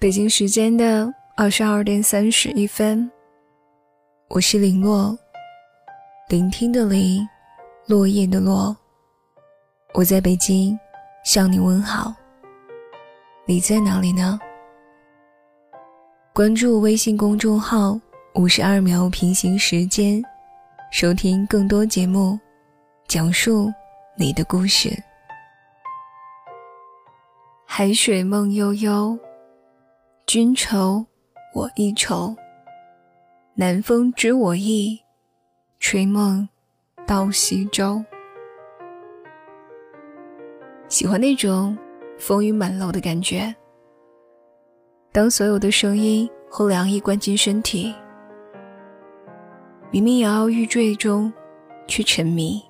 北京时间的二十二点三十一分，我是林洛，聆听的林，落叶的落。我在北京向你问好，你在哪里呢？关注微信公众号“五十二秒平行时间”，收听更多节目，讲述你的故事。海水梦悠悠。君愁，我亦愁。南风知我意，吹梦到西洲。喜欢那种风雨满楼的感觉。当所有的声音和凉意灌进身体，明明摇摇欲坠中，却沉迷。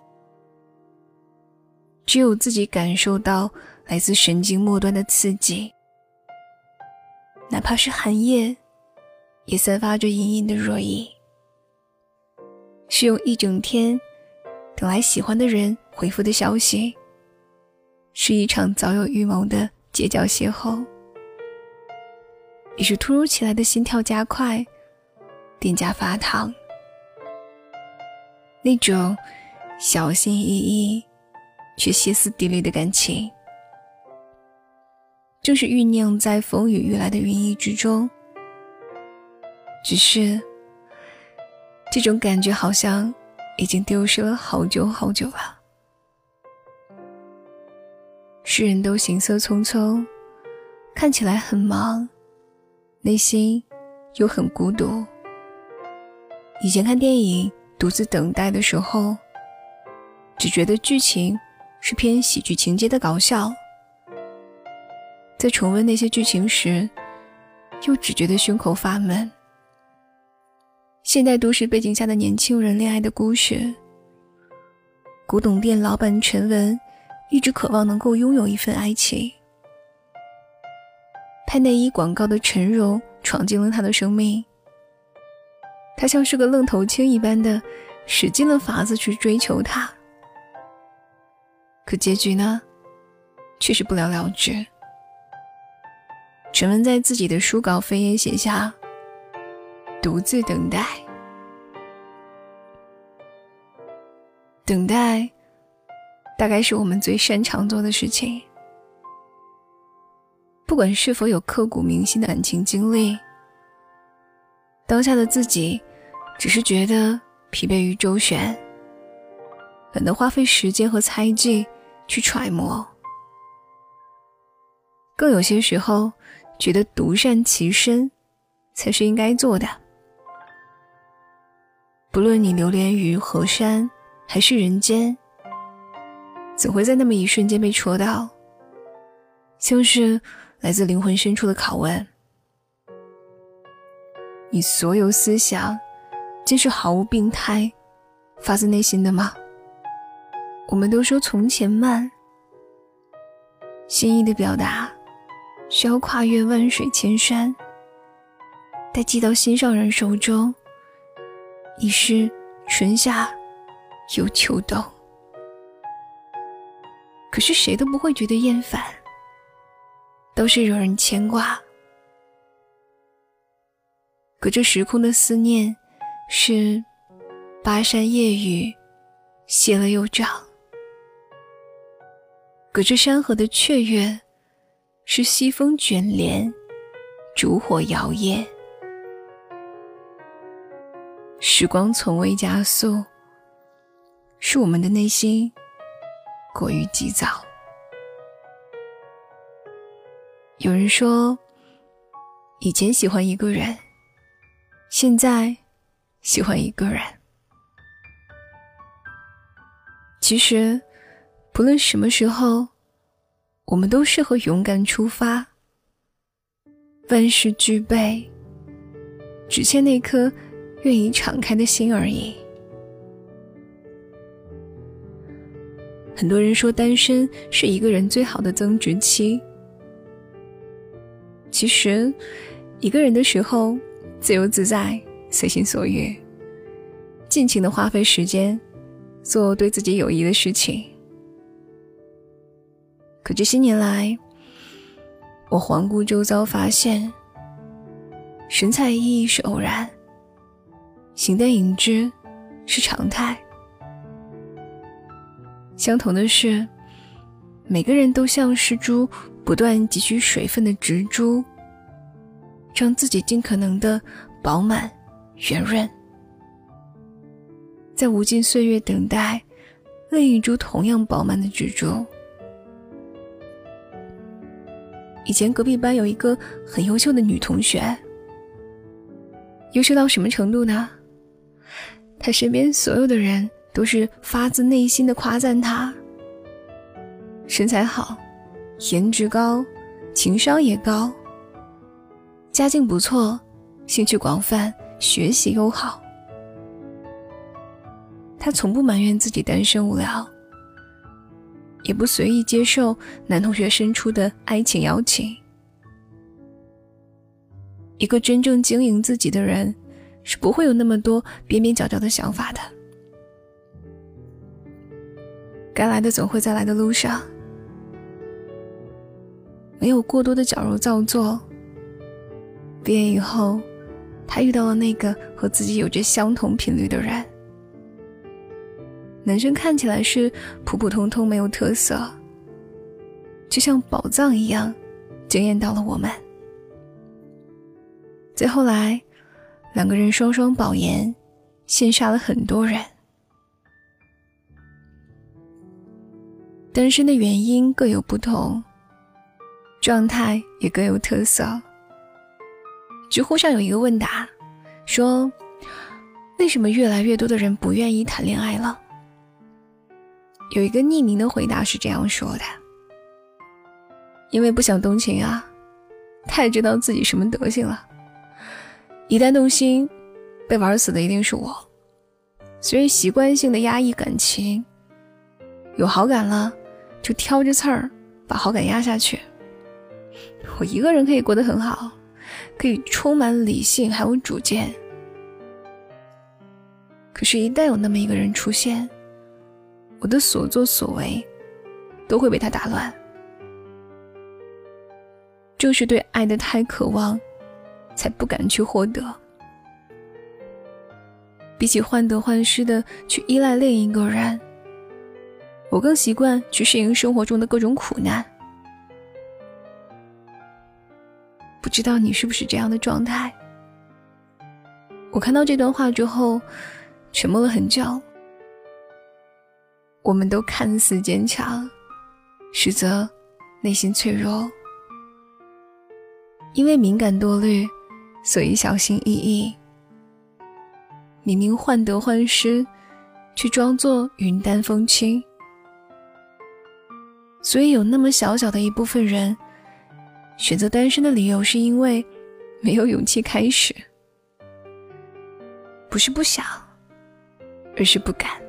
只有自己感受到来自神经末端的刺激。哪怕是寒夜，也散发着隐隐的热意。是用一整天等来喜欢的人回复的消息，是一场早有预谋的街角邂逅，也是突如其来的心跳加快、脸颊发烫，那种小心翼翼却歇斯底里的感情。正是酝酿在风雨欲来的云翳之中，只是这种感觉好像已经丢失了好久好久了。世人都行色匆匆，看起来很忙，内心又很孤独。以前看电影独自等待的时候，只觉得剧情是偏喜剧情节的搞笑。在重温那些剧情时，又只觉得胸口发闷。现代都市背景下的年轻人恋爱的故事，古董店老板陈文一直渴望能够拥有一份爱情。拍内衣广告的陈荣闯进了他的生命，他像是个愣头青一般的使尽了法子去追求她，可结局呢，却是不了了之。陈文在自己的书稿扉页写下：“独自等待，等待，大概是我们最擅长做的事情。不管是否有刻骨铭心的感情经历，当下的自己只是觉得疲惫于周旋，懒得花费时间和猜忌去揣摩，更有些时候。”觉得独善其身，才是应该做的。不论你流连于河山还是人间，怎会在那么一瞬间被戳到？像是来自灵魂深处的拷问。你所有思想，竟是毫无病态，发自内心的吗？我们都说从前慢，心意的表达。需要跨越万水千山，待寄到心上人手中，已是春夏又秋冬。可是谁都不会觉得厌烦，都是惹人牵挂。隔着时空的思念，是巴山夜雨，歇了又长；隔着山河的雀跃。是西风卷帘，烛火摇曳。时光从未加速，是我们的内心过于急躁。有人说，以前喜欢一个人，现在喜欢一个人。其实，不论什么时候。我们都适合勇敢出发，万事俱备，只欠那颗愿意敞开的心而已。很多人说单身是一个人最好的增值期，其实，一个人的时候自由自在，随心所欲，尽情的花费时间，做对自己有益的事情。可这些年来，我环顾周遭，发现神采奕奕是偶然，形单影只是常态。相同的是，每个人都像是株不断汲取水分的植株，让自己尽可能的饱满圆润，在无尽岁月等待另一株同样饱满的植株。以前隔壁班有一个很优秀的女同学，优秀到什么程度呢？她身边所有的人都是发自内心的夸赞她，身材好，颜值高，情商也高，家境不错，兴趣广泛，学习又好。她从不埋怨自己单身无聊。也不随意接受男同学伸出的爱情邀请。一个真正经营自己的人，是不会有那么多边边角角的想法的。该来的总会在来的路上，没有过多的矫揉造作。毕业以后，他遇到了那个和自己有着相同频率的人。男生看起来是普普通通，没有特色，就像宝藏一样，惊艳到了我们。再后来，两个人双双保研，羡煞了很多人。单身的原因各有不同，状态也各有特色。知乎上有一个问答，说：为什么越来越多的人不愿意谈恋爱了？有一个匿名的回答是这样说的：“因为不想动情啊，太知道自己什么德行了。一旦动心，被玩死的一定是我，所以习惯性的压抑感情。有好感了，就挑着刺儿把好感压下去。我一个人可以过得很好，可以充满理性还有主见。可是，一旦有那么一个人出现。”我的所作所为都会被他打乱。正是对爱的太渴望，才不敢去获得。比起患得患失的去依赖另一个人，我更习惯去适应生活中的各种苦难。不知道你是不是这样的状态？我看到这段话之后，沉默了很久。我们都看似坚强，实则内心脆弱。因为敏感多虑，所以小心翼翼。明明患得患失，却装作云淡风轻。所以有那么小小的一部分人，选择单身的理由是因为没有勇气开始，不是不想，而是不敢。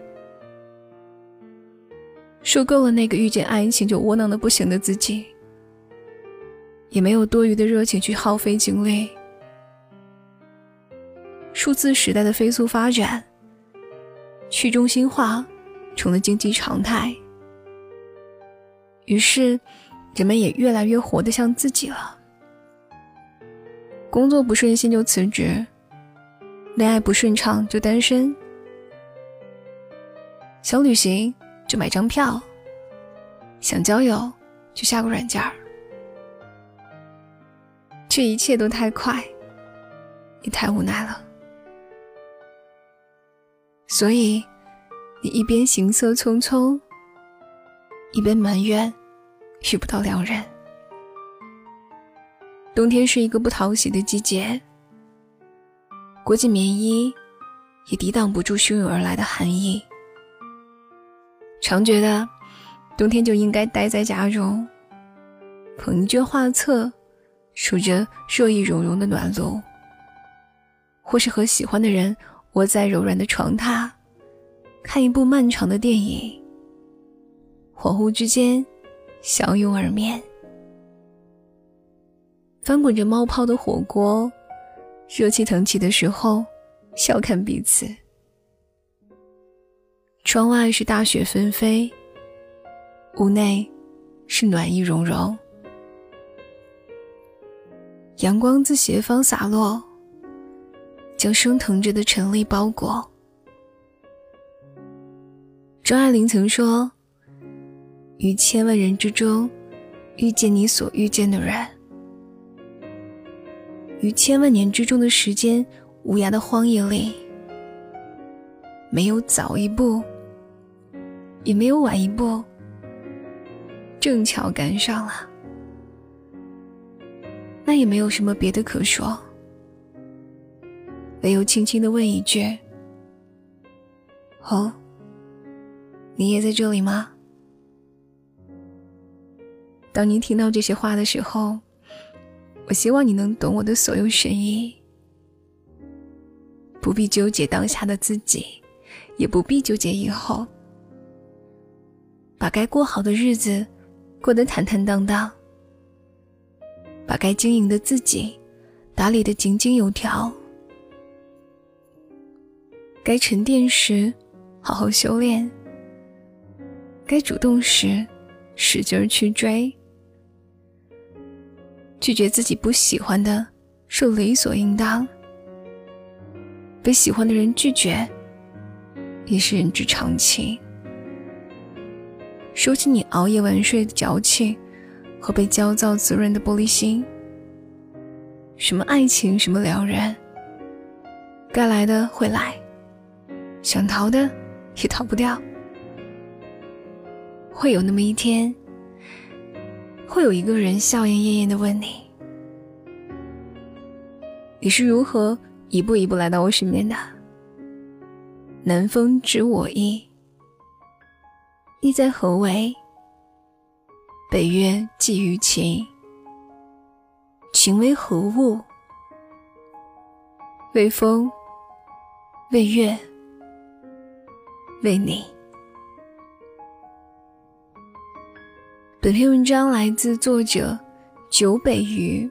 受够了那个遇见爱情就窝囊的不行的自己，也没有多余的热情去耗费精力。数字时代的飞速发展，去中心化成了经济常态，于是人们也越来越活得像自己了。工作不顺心就辞职，恋爱不顺畅就单身，想旅行。就买张票，想交友就下个软件儿，这一切都太快，也太无奈了。所以，你一边行色匆匆，一边埋怨遇不到良人。冬天是一个不讨喜的季节，裹紧棉衣，也抵挡不住汹涌而来的寒意。常觉得，冬天就应该待在家中，捧一卷画册，数着热意融融的暖炉，或是和喜欢的人窝在柔软的床榻，看一部漫长的电影。恍惚之间，相拥而眠。翻滚着冒泡的火锅，热气腾起的时候，笑看彼此。窗外是大雪纷飞，屋内是暖意融融。阳光自斜方洒落，将升腾着的尘粒包裹。张爱玲曾说：“于千万人之中，遇见你所遇见的人；于千万年之中的时间，无涯的荒野里，没有早一步，也没有晚一步，正巧赶上了。那也没有什么别的可说，唯有轻轻的问一句：‘哦。’”你也在这里吗？当你听到这些话的时候，我希望你能懂我的所有深意。不必纠结当下的自己，也不必纠结以后，把该过好的日子过得坦坦荡荡，把该经营的自己打理的井井有条，该沉淀时好好修炼。该主动时，使劲儿去追，拒绝自己不喜欢的，是理所应当；被喜欢的人拒绝，也是人之常情。收起你熬夜晚睡的矫情，和被焦躁滋润的玻璃心。什么爱情，什么良人，该来的会来，想逃的也逃不掉。会有那么一天，会有一个人笑颜艳艳的问你：“你是如何一步一步来到我身边的？”南风知我意，意在何为？北月寄于情，情为何物？为风，为月，为你。本篇文章来自作者九北鱼。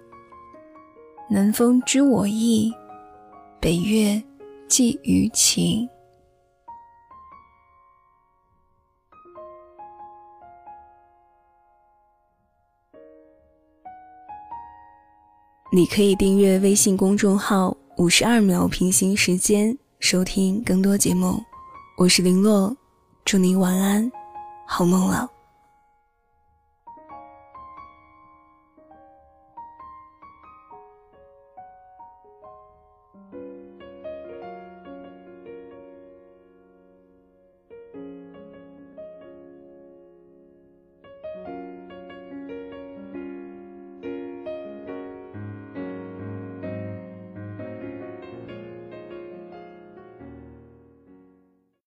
南风知我意，北月寄于情。你可以订阅微信公众号“五十二秒平行时间”，收听更多节目。我是林洛，祝您晚安，好梦了。